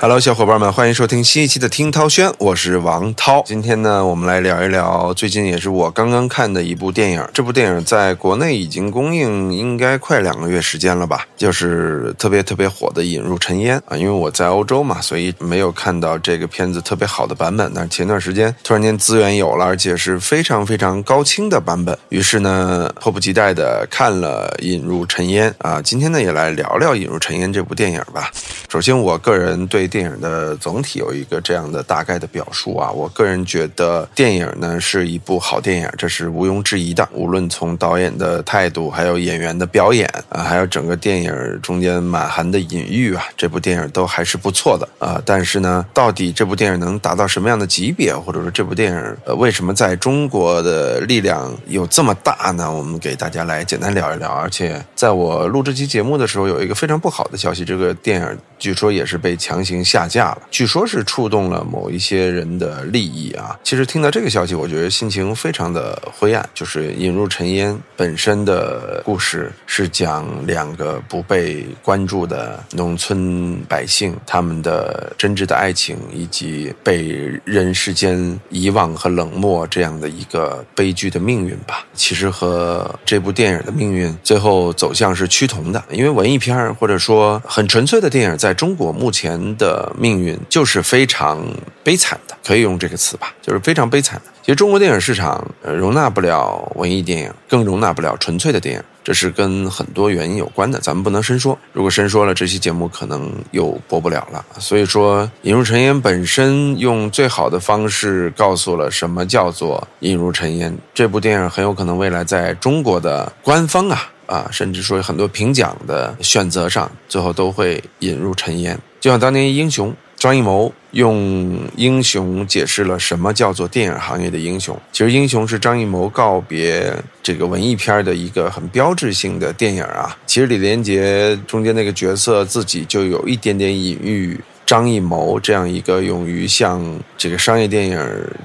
Hello，小伙伴们，欢迎收听新一期的听涛轩，我是王涛。今天呢，我们来聊一聊最近也是我刚刚看的一部电影。这部电影在国内已经公映应该快两个月时间了吧，就是特别特别火的《引入尘烟》啊。因为我在欧洲嘛，所以没有看到这个片子特别好的版本。但是前段时间突然间资源有了，而且是非常非常高清的版本，于是呢，迫不及待的看了《引入尘烟》啊。今天呢，也来聊聊《引入尘烟》这部电影吧。首先，我个人对电影的总体有一个这样的大概的表述啊，我个人觉得电影呢是一部好电影，这是毋庸置疑的。无论从导演的态度，还有演员的表演啊，还有整个电影中间满含的隐喻啊，这部电影都还是不错的啊。但是呢，到底这部电影能达到什么样的级别，或者说这部电影呃为什么在中国的力量有这么大呢？我们给大家来简单聊一聊。而且在我录这期节目的时候，有一个非常不好的消息，这个电影。据说也是被强行下架了，据说是触动了某一些人的利益啊。其实听到这个消息，我觉得心情非常的灰暗。就是引入尘烟本身的故事是讲两个不被关注的农村百姓他们的真挚的爱情，以及被人世间遗忘和冷漠这样的一个悲剧的命运吧。其实和这部电影的命运最后走向是趋同的，因为文艺片或者说很纯粹的电影在。在中国目前的的命运就是非常悲惨的，可以用这个词吧，就是非常悲惨的。其实中国电影市场容纳不了文艺电影，更容纳不了纯粹的电影，这是跟很多原因有关的。咱们不能深说，如果深说了，这期节目可能又播不了了。所以说，《引入尘烟》本身用最好的方式告诉了什么叫做《引入尘烟》。这部电影很有可能未来在中国的官方啊。啊，甚至说很多评奖的选择上，最后都会引入尘烟。就像当年英雄张艺谋用英雄解释了什么叫做电影行业的英雄。其实英雄是张艺谋告别这个文艺片的一个很标志性的电影啊。其实李连杰中间那个角色自己就有一点点隐喻张艺谋这样一个勇于向这个商业电影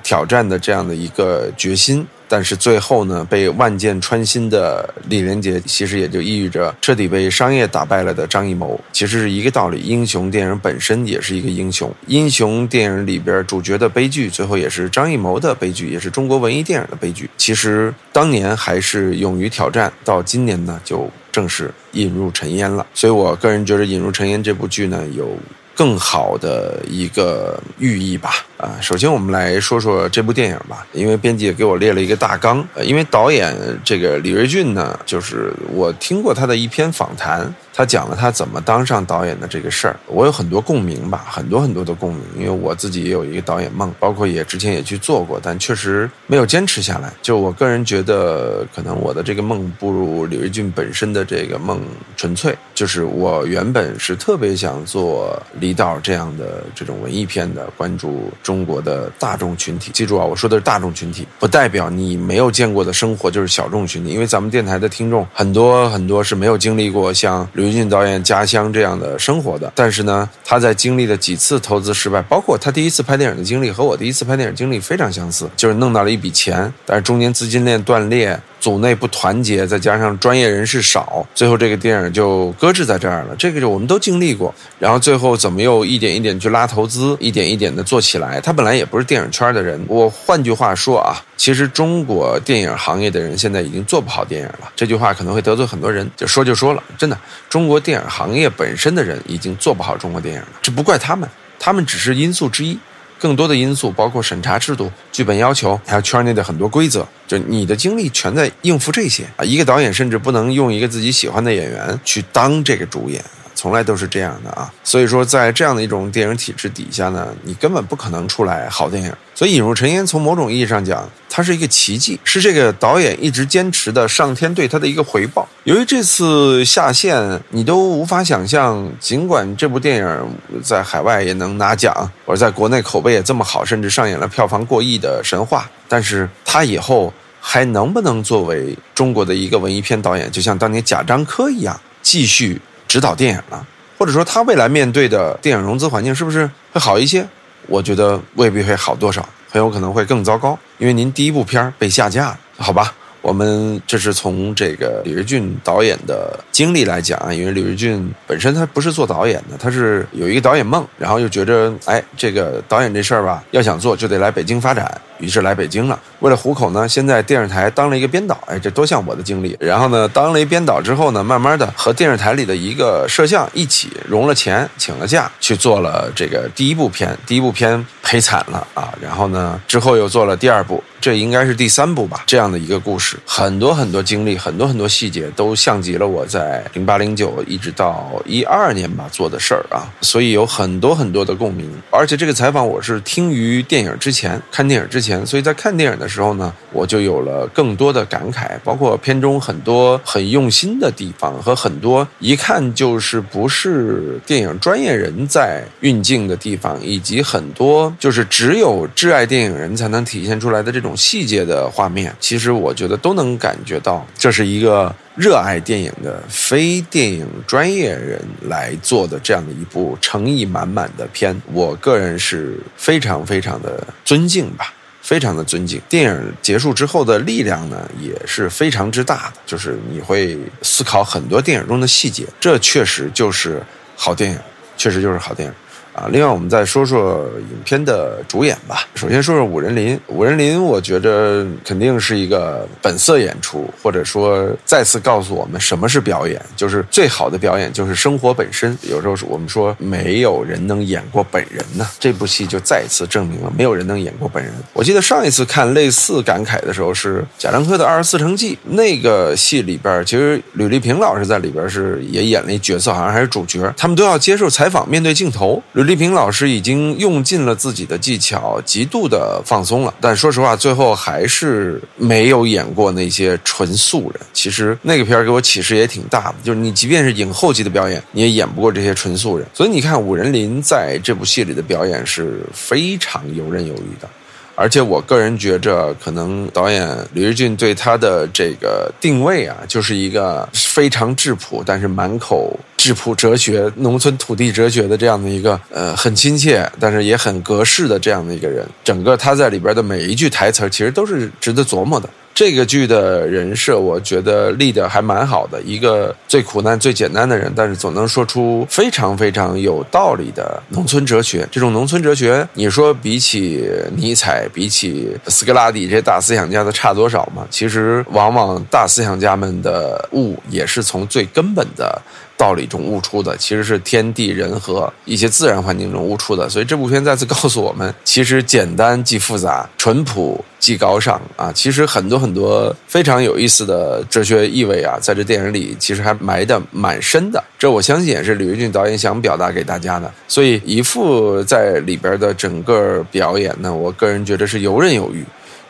挑战的这样的一个决心。但是最后呢，被万箭穿心的李连杰，其实也就意味着彻底被商业打败了的张艺谋，其实是一个道理。英雄电影本身也是一个英雄，英雄电影里边主角的悲剧，最后也是张艺谋的悲剧，也是中国文艺电影的悲剧。其实当年还是勇于挑战，到今年呢，就正式引入尘烟了。所以我个人觉得，《引入尘烟》这部剧呢，有。更好的一个寓意吧，啊，首先我们来说说这部电影吧，因为编辑也给我列了一个大纲，因为导演这个李瑞俊呢，就是我听过他的一篇访谈。他讲了他怎么当上导演的这个事儿，我有很多共鸣吧，很多很多的共鸣，因为我自己也有一个导演梦，包括也之前也去做过，但确实没有坚持下来。就我个人觉得，可能我的这个梦不如李瑞俊本身的这个梦纯粹。就是我原本是特别想做李导这样的这种文艺片的，关注中国的大众群体。记住啊，我说的是大众群体，不代表你没有见过的生活就是小众群体，因为咱们电台的听众很多很多是没有经历过像。刘俊导演家乡这样的生活的，但是呢，他在经历了几次投资失败，包括他第一次拍电影的经历和我第一次拍电影经历非常相似，就是弄到了一笔钱，但是中间资金链断裂。组内不团结，再加上专业人士少，最后这个电影就搁置在这儿了。这个就我们都经历过。然后最后怎么又一点一点去拉投资，一点一点的做起来？他本来也不是电影圈的人。我换句话说啊，其实中国电影行业的人现在已经做不好电影了。这句话可能会得罪很多人，就说就说了。真的，中国电影行业本身的人已经做不好中国电影了。这不怪他们，他们只是因素之一。更多的因素包括审查制度、剧本要求，还有圈内的很多规则。就你的精力全在应付这些啊！一个导演甚至不能用一个自己喜欢的演员去当这个主演。从来都是这样的啊，所以说在这样的一种电影体制底下呢，你根本不可能出来好电影。所以《引入尘烟》从某种意义上讲，它是一个奇迹，是这个导演一直坚持的上天对他的一个回报。由于这次下线，你都无法想象，尽管这部电影在海外也能拿奖，或者在国内口碑也这么好，甚至上演了票房过亿的神话，但是他以后还能不能作为中国的一个文艺片导演，就像当年贾樟柯一样，继续？指导电影了，或者说他未来面对的电影融资环境是不是会好一些？我觉得未必会好多少，很有可能会更糟糕。因为您第一部片儿被下架了，好吧？我们这是从这个李瑞俊导演的经历来讲啊，因为李瑞俊本身他不是做导演的，他是有一个导演梦，然后又觉着哎，这个导演这事儿吧，要想做就得来北京发展，于是来北京了。为了糊口呢，先在电视台当了一个编导，哎，这多像我的经历。然后呢，当了一编导之后呢，慢慢的和电视台里的一个摄像一起融了钱，请了假去做了这个第一部片，第一部片赔惨了啊。然后呢，之后又做了第二部。这应该是第三部吧，这样的一个故事，很多很多经历，很多很多细节，都像极了我在零八零九一直到一二年吧做的事儿啊，所以有很多很多的共鸣。而且这个采访我是听于电影之前，看电影之前，所以在看电影的时候呢，我就有了更多的感慨，包括片中很多很用心的地方和很多一看就是不是电影专业人在运镜的地方，以及很多就是只有挚爱电影人才能体现出来的这种。细节的画面，其实我觉得都能感觉到，这是一个热爱电影的非电影专业人来做的这样的一部诚意满满的片。我个人是非常非常的尊敬吧，非常的尊敬。电影结束之后的力量呢，也是非常之大的，就是你会思考很多电影中的细节，这确实就是好电影，确实就是好电影。啊，另外我们再说说影片的主演吧。首先说说武仁林，武仁林，我觉着肯定是一个本色演出，或者说再次告诉我们什么是表演，就是最好的表演就是生活本身。有时候我们说没有人能演过本人呢，这部戏就再一次证明了没有人能演过本人。我记得上一次看类似感慨的时候是贾樟柯的《二十四城记》那个戏里边，其实吕丽萍老师在里边是也演了一角色，好像还是主角，他们都要接受采访，面对镜头。丽萍老师已经用尽了自己的技巧，极度的放松了。但说实话，最后还是没有演过那些纯素人。其实那个片儿给我启示也挺大的，就是你即便是影后级的表演，你也演不过这些纯素人。所以你看，武仁林在这部戏里的表演是非常游刃有余的。而且我个人觉着，可能导演李日俊对他的这个定位啊，就是一个非常质朴，但是满口质朴哲学、农村土地哲学的这样的一个呃很亲切，但是也很格式的这样的一个人。整个他在里边的每一句台词，其实都是值得琢磨的。这个剧的人设，我觉得立的还蛮好的。一个最苦难、最简单的人，但是总能说出非常非常有道理的农村哲学。这种农村哲学，你说比起尼采、比起斯格拉底这些大思想家的差多少吗？其实，往往大思想家们的悟也是从最根本的。道理中悟出的其实是天地人和一些自然环境中悟出的，所以这部片再次告诉我们，其实简单即复杂，淳朴即高尚啊！其实很多很多非常有意思的哲学意味啊，在这电影里其实还埋的蛮深的。这我相信也是李维俊导演想表达给大家的。所以一副在里边的整个表演呢，我个人觉得是游刃有余，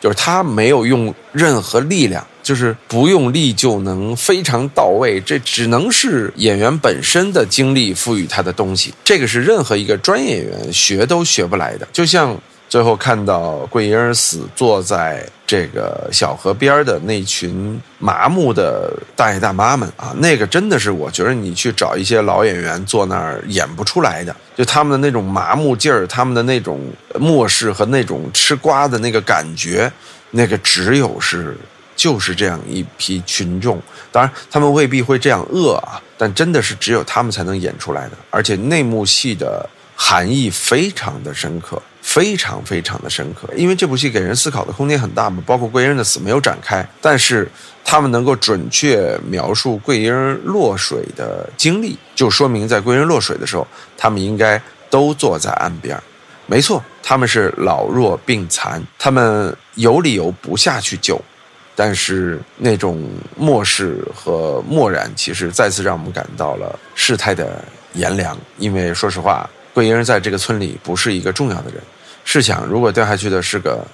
就是他没有用任何力量。就是不用力就能非常到位，这只能是演员本身的经历赋予他的东西。这个是任何一个专业演员学都学不来的。就像最后看到桂英死坐在这个小河边的那群麻木的大爷大妈们啊，那个真的是我觉得你去找一些老演员坐那儿演不出来的。就他们的那种麻木劲儿，他们的那种漠视和那种吃瓜的那个感觉，那个只有是。就是这样一批群众，当然他们未必会这样恶啊，但真的是只有他们才能演出来的，而且内幕戏的含义非常的深刻，非常非常的深刻。因为这部戏给人思考的空间很大嘛，包括桂英的死没有展开，但是他们能够准确描述桂英落水的经历，就说明在桂英落水的时候，他们应该都坐在岸边。没错，他们是老弱病残，他们有理由不下去救。但是那种漠视和漠然，其实再次让我们感到了事态的炎凉。因为说实话，桂英在这个村里不是一个重要的人。试想，如果掉下去的是个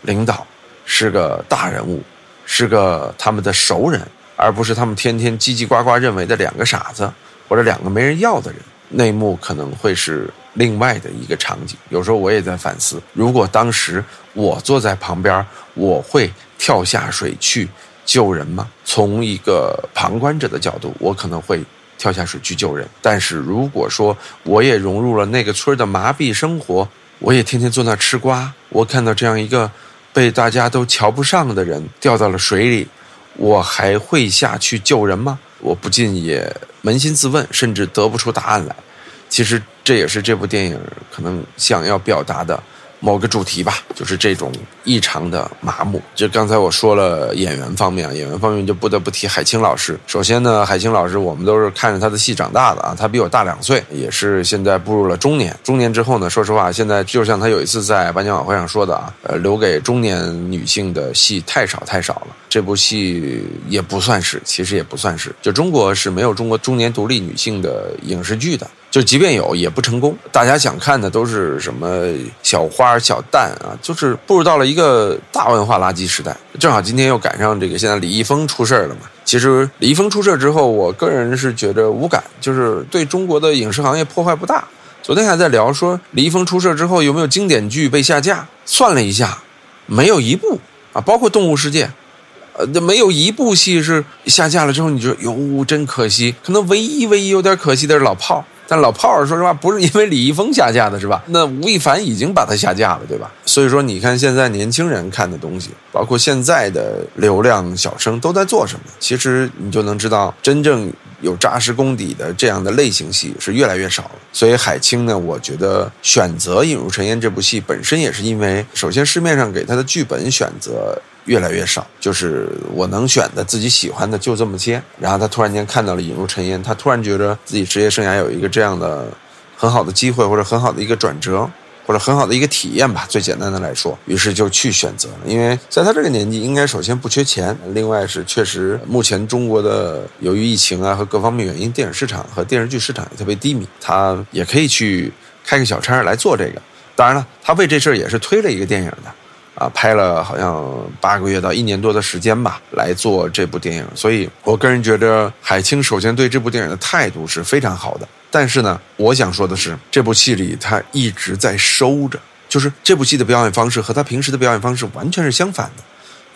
领导，是个大人物，是个他们的熟人，而不是他们天天叽叽呱呱认为的两个傻子或者两个没人要的人，内幕可能会是另外的一个场景。有时候我也在反思，如果当时我坐在旁边，我会。跳下水去救人吗？从一个旁观者的角度，我可能会跳下水去救人。但是如果说我也融入了那个村的麻痹生活，我也天天坐那吃瓜，我看到这样一个被大家都瞧不上的人掉到了水里，我还会下去救人吗？我不禁也扪心自问，甚至得不出答案来。其实这也是这部电影可能想要表达的。某个主题吧，就是这种异常的麻木。就刚才我说了演员方面，演员方面就不得不提海清老师。首先呢，海清老师我们都是看着他的戏长大的啊，他比我大两岁，也是现在步入了中年。中年之后呢，说实话，现在就像他有一次在颁奖晚会上说的啊，呃，留给中年女性的戏太少太少了。这部戏也不算是，其实也不算是，就中国是没有中国中年独立女性的影视剧的。就即便有，也不成功。大家想看的都是什么小花小蛋啊，就是步入到了一个大文化垃圾时代。正好今天又赶上这个，现在李易峰出事儿了嘛。其实李易峰出事之后，我个人是觉得无感，就是对中国的影视行业破坏不大。昨天还在聊说李易峰出事之后有没有经典剧被下架，算了一下，没有一部啊，包括《动物世界》，呃，没有一部戏是下架了之后你就哟真可惜。可能唯一唯一有点可惜的是《老炮》。但老炮儿说实话不是因为李易峰下架的，是吧？那吴亦凡已经把他下架了，对吧？所以说，你看现在年轻人看的东西，包括现在的流量小生都在做什么，其实你就能知道，真正有扎实功底的这样的类型戏是越来越少了。所以海清呢，我觉得选择《引入尘烟》这部戏本身也是因为，首先市面上给他的剧本选择。越来越少，就是我能选的自己喜欢的就这么些。然后他突然间看到了《引入尘烟》，他突然觉得自己职业生涯有一个这样的很好的机会，或者很好的一个转折，或者很好的一个体验吧。最简单的来说，于是就去选择了。因为在他这个年纪，应该首先不缺钱，另外是确实目前中国的由于疫情啊和各方面原因，电影市场和电视剧市场也特别低迷，他也可以去开个小差来做这个。当然了，他为这事儿也是推了一个电影的。啊，拍了好像八个月到一年多的时间吧，来做这部电影。所以我个人觉得，海清首先对这部电影的态度是非常好的。但是呢，我想说的是，这部戏里他一直在收着，就是这部戏的表演方式和他平时的表演方式完全是相反的。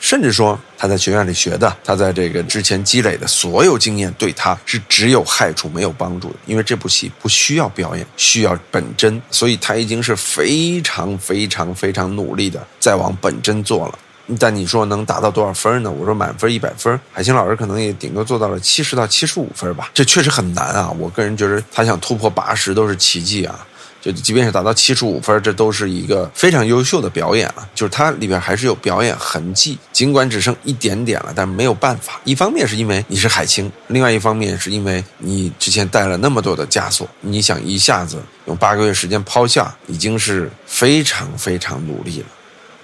甚至说他在学院里学的，他在这个之前积累的所有经验，对他是只有害处没有帮助的。因为这部戏不需要表演，需要本真，所以他已经是非常非常非常努力的在往本真做了。但你说能达到多少分呢？我说满分一百分，海清老师可能也顶多做到了七十到七十五分吧。这确实很难啊！我个人觉得他想突破八十都是奇迹啊。就即便是达到七十五分，这都是一个非常优秀的表演了。就是它里边还是有表演痕迹，尽管只剩一点点了，但没有办法。一方面是因为你是海清，另外一方面是因为你之前带了那么多的枷锁，你想一下子用八个月时间抛下，已经是非常非常努力了。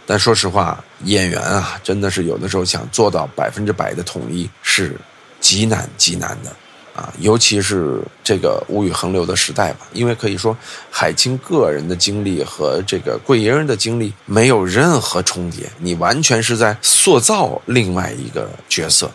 但说实话，演员啊，真的是有的时候想做到百分之百的统一是极难极难的。啊，尤其是这个物欲横流的时代吧，因为可以说海清个人的经历和这个桂英的经历没有任何重叠，你完全是在塑造另外一个角色，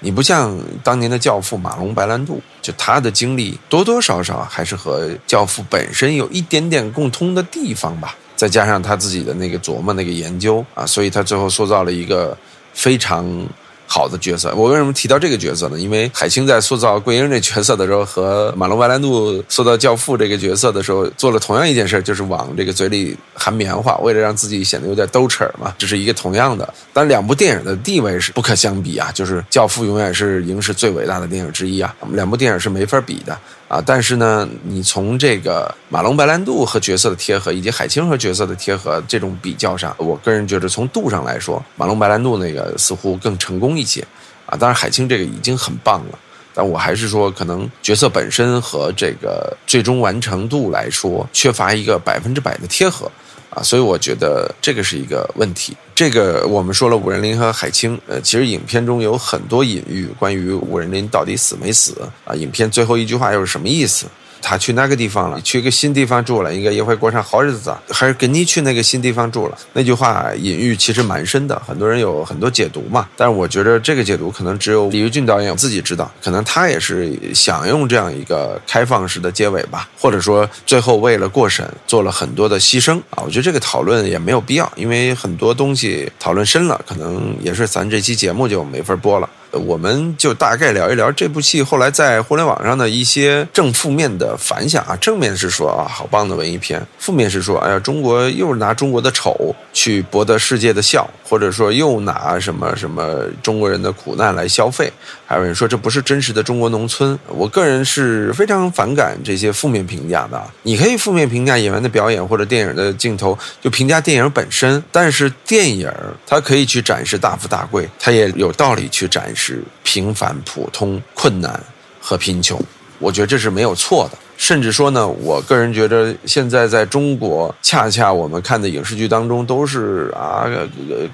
你不像当年的教父马龙白兰度，就他的经历多多少少还是和教父本身有一点点共通的地方吧，再加上他自己的那个琢磨、那个研究啊，所以他最后塑造了一个非常。好的角色，我为什么提到这个角色呢？因为海清在塑造桂英这角色的时候，和马龙白兰度塑造教父这个角色的时候，做了同样一件事，就是往这个嘴里含棉花，为了让自己显得有点兜齿嘛。这是一个同样的，但两部电影的地位是不可相比啊。就是教父永远是影史最伟大的电影之一啊，两部电影是没法比的。啊，但是呢，你从这个马龙白兰度和角色的贴合，以及海清和角色的贴合这种比较上，我个人觉得从度上来说，马龙白兰度那个似乎更成功一些。啊，当然海清这个已经很棒了，但我还是说，可能角色本身和这个最终完成度来说，缺乏一个百分之百的贴合。啊，所以我觉得这个是一个问题。这个我们说了，伍仁林和海清，呃，其实影片中有很多隐喻，关于伍仁林到底死没死啊？影片最后一句话又是什么意思？他去那个地方了，去一个新地方住了，应该也会过上好日子啊。还是跟你去那个新地方住了？那句话隐喻其实蛮深的，很多人有很多解读嘛。但是我觉得这个解读可能只有李玉俊导演自己知道，可能他也是想用这样一个开放式的结尾吧，或者说最后为了过审做了很多的牺牲啊。我觉得这个讨论也没有必要，因为很多东西讨论深了，可能也是咱这期节目就没法播了。我们就大概聊一聊这部戏后来在互联网上的一些正负面的反响啊。正面是说啊，好棒的文艺片；负面是说，哎呀，中国又拿中国的丑去博得世界的笑，或者说又拿什么什么中国人的苦难来消费。还有人说这不是真实的中国农村。我个人是非常反感这些负面评价的。你可以负面评价演员的表演或者电影的镜头，就评价电影本身。但是电影它可以去展示大富大贵，它也有道理去展示平凡、普通、困难和贫穷。我觉得这是没有错的。甚至说呢，我个人觉得现在在中国，恰恰我们看的影视剧当中都是啊，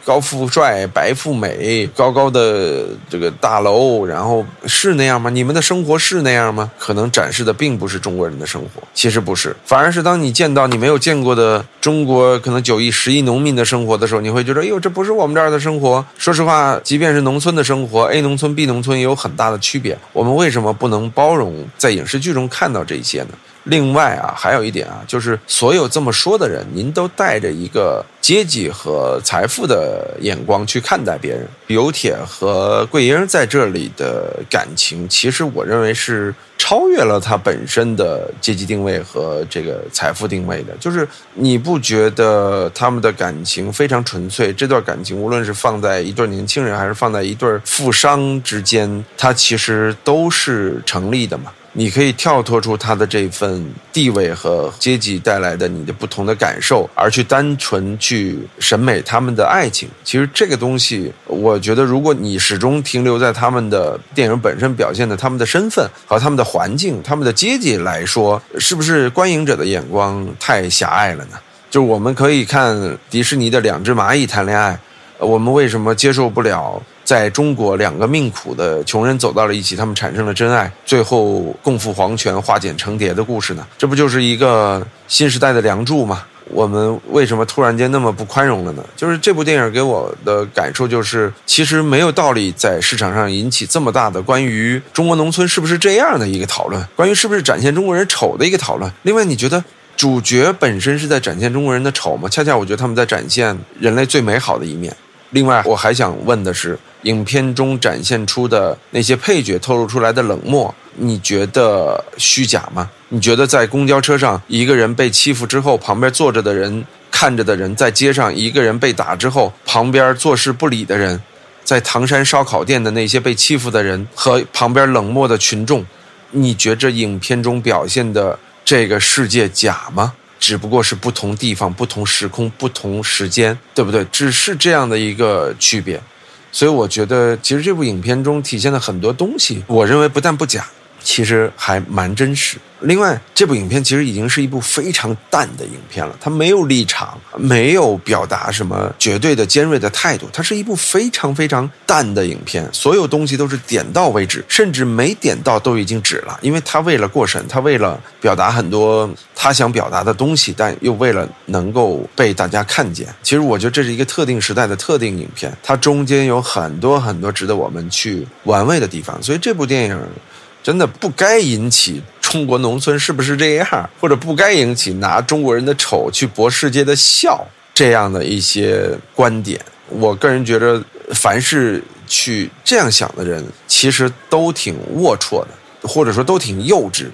高富帅、白富美、高高的这个大楼，然后是那样吗？你们的生活是那样吗？可能展示的并不是中国人的生活，其实不是，反而是当你见到你没有见过的中国可能九亿、十亿农民的生活的时候，你会觉得，哎呦，这不是我们这儿的生活。说实话，即便是农村的生活，A 农村、B 农村也有很大的区别。我们为什么不能包容在影视剧中看到这些？另外啊，还有一点啊，就是所有这么说的人，您都带着一个阶级和财富的眼光去看待别人。刘铁和桂英在这里的感情，其实我认为是超越了他本身的阶级定位和这个财富定位的。就是你不觉得他们的感情非常纯粹？这段感情无论是放在一对年轻人，还是放在一对富商之间，它其实都是成立的嘛。你可以跳脱出他的这份地位和阶级带来的你的不同的感受，而去单纯去审美他们的爱情。其实这个东西，我觉得如果你始终停留在他们的电影本身表现的他们的身份和他们的环境、他们的阶级来说，是不是观影者的眼光太狭隘了呢？就是我们可以看迪士尼的两只蚂蚁谈恋爱，我们为什么接受不了？在中国，两个命苦的穷人走到了一起，他们产生了真爱，最后共赴黄泉，化茧成蝶的故事呢？这不就是一个新时代的梁祝吗？我们为什么突然间那么不宽容了呢？就是这部电影给我的感受就是，其实没有道理在市场上引起这么大的关于中国农村是不是这样的一个讨论，关于是不是展现中国人丑的一个讨论。另外，你觉得主角本身是在展现中国人的丑吗？恰恰我觉得他们在展现人类最美好的一面。另外，我还想问的是，影片中展现出的那些配角透露出来的冷漠，你觉得虚假吗？你觉得在公交车上一个人被欺负之后，旁边坐着的人看着的人，在街上一个人被打之后，旁边坐视不理的人，在唐山烧烤店的那些被欺负的人和旁边冷漠的群众，你觉着影片中表现的这个世界假吗？只不过是不同地方、不同时空、不同时间，对不对？只是这样的一个区别，所以我觉得，其实这部影片中体现的很多东西，我认为不但不假，其实还蛮真实。另外，这部影片其实已经是一部非常淡的影片了，它没有立场，没有表达什么绝对的尖锐的态度，它是一部非常非常淡的影片，所有东西都是点到为止，甚至没点到都已经止了，因为他为了过审，他为了表达很多他想表达的东西，但又为了能够被大家看见。其实我觉得这是一个特定时代的特定影片，它中间有很多很多值得我们去玩味的地方，所以这部电影真的不该引起。中国农村是不是这样？或者不该引起拿中国人的丑去博世界的笑这样的一些观点？我个人觉得，凡是去这样想的人，其实都挺龌龊的，或者说都挺幼稚的。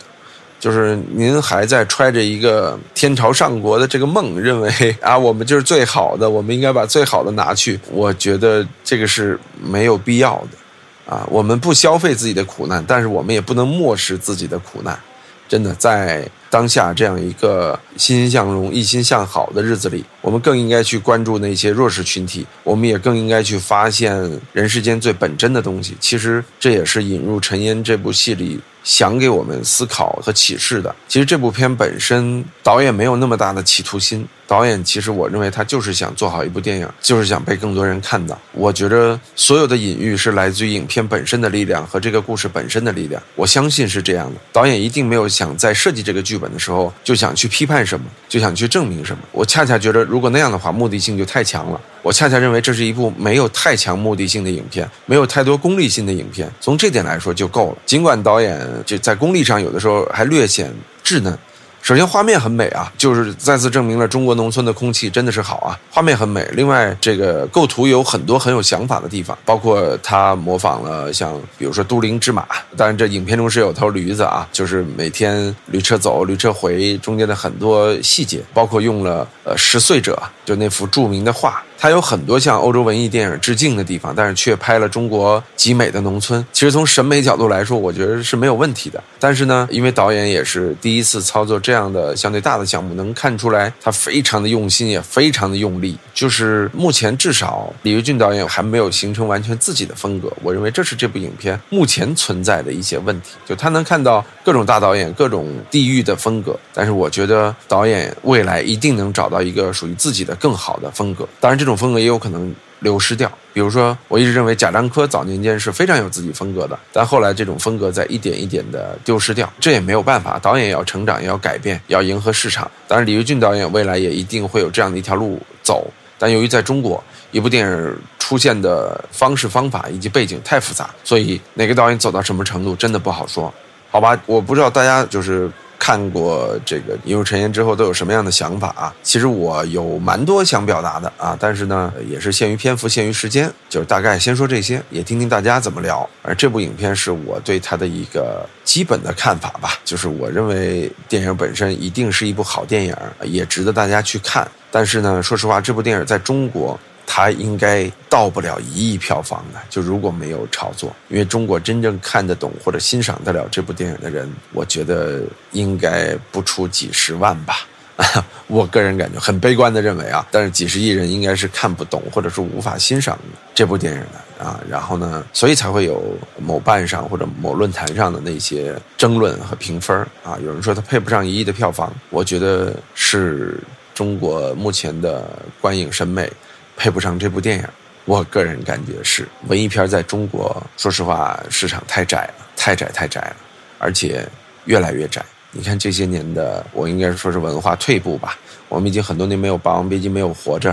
就是您还在揣着一个天朝上国的这个梦，认为啊，我们就是最好的，我们应该把最好的拿去。我觉得这个是没有必要的。啊，我们不消费自己的苦难，但是我们也不能漠视自己的苦难。真的，在当下这样一个欣欣向荣、一心向好的日子里，我们更应该去关注那些弱势群体，我们也更应该去发现人世间最本真的东西。其实，这也是引入尘烟这部戏里。想给我们思考和启示的，其实这部片本身导演没有那么大的企图心。导演其实我认为他就是想做好一部电影，就是想被更多人看到。我觉得所有的隐喻是来自于影片本身的力量和这个故事本身的力量。我相信是这样的。导演一定没有想在设计这个剧本的时候就想去批判什么，就想去证明什么。我恰恰觉得，如果那样的话，目的性就太强了。我恰恰认为这是一部没有太强目的性的影片，没有太多功利性的影片。从这点来说就够了。尽管导演就在功利上有的时候还略显稚嫩，首先画面很美啊，就是再次证明了中国农村的空气真的是好啊，画面很美。另外，这个构图有很多很有想法的地方，包括他模仿了像比如说都灵之马，当然这影片中是有头驴子啊，就是每天驴车走驴车回中间的很多细节，包括用了呃拾穗者就那幅著名的画。它有很多向欧洲文艺电影致敬的地方，但是却拍了中国极美的农村。其实从审美角度来说，我觉得是没有问题的。但是呢，因为导演也是第一次操作这样的相对大的项目，能看出来他非常的用心，也非常的用力。就是目前至少李维俊导演还没有形成完全自己的风格。我认为这是这部影片目前存在的一些问题。就他能看到各种大导演、各种地域的风格，但是我觉得导演未来一定能找到一个属于自己的更好的风格。当然，这种。风格也有可能流失掉，比如说，我一直认为贾樟柯早年间是非常有自己风格的，但后来这种风格在一点一点的丢失掉，这也没有办法，导演要成长，也要改变，要迎合市场。当然，李维俊导演未来也一定会有这样的一条路走，但由于在中国，一部电影出现的方式方法以及背景太复杂，所以哪个导演走到什么程度，真的不好说，好吧？我不知道大家就是。看过这个《一入尘烟》之后都有什么样的想法啊？其实我有蛮多想表达的啊，但是呢，也是限于篇幅、限于时间，就是大概先说这些，也听听大家怎么聊。而这部影片是我对它的一个基本的看法吧，就是我认为电影本身一定是一部好电影，也值得大家去看。但是呢，说实话，这部电影在中国。它应该到不了一亿票房的，就如果没有炒作，因为中国真正看得懂或者欣赏得了这部电影的人，我觉得应该不出几十万吧。我个人感觉很悲观的认为啊，但是几十亿人应该是看不懂或者是无法欣赏这部电影的啊。然后呢，所以才会有某瓣上或者某论坛上的那些争论和评分啊。有人说它配不上一亿的票房，我觉得是中国目前的观影审美。配不上这部电影，我个人感觉是文艺片在中国，说实话市场太窄了，太窄太窄了，而且越来越窄。你看这些年的，我应该说是文化退步吧。我们已经很多年没有《霸王别姬》，没有《活着》，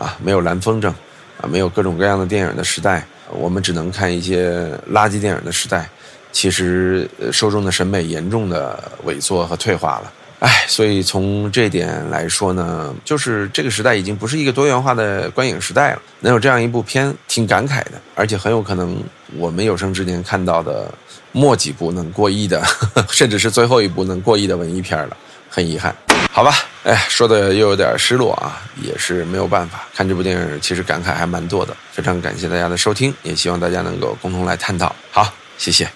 啊，没有《蓝风筝》，啊，没有各种各样的电影的时代，我们只能看一些垃圾电影的时代。其实受众的审美严重的萎缩和退化了。哎，所以从这点来说呢，就是这个时代已经不是一个多元化的观影时代了。能有这样一部片，挺感慨的，而且很有可能我们有生之年看到的末几部能过亿的，甚至是最后一部能过亿的文艺片了，很遗憾。好吧，哎，说的又有点失落啊，也是没有办法。看这部电影，其实感慨还蛮多的。非常感谢大家的收听，也希望大家能够共同来探讨。好，谢谢。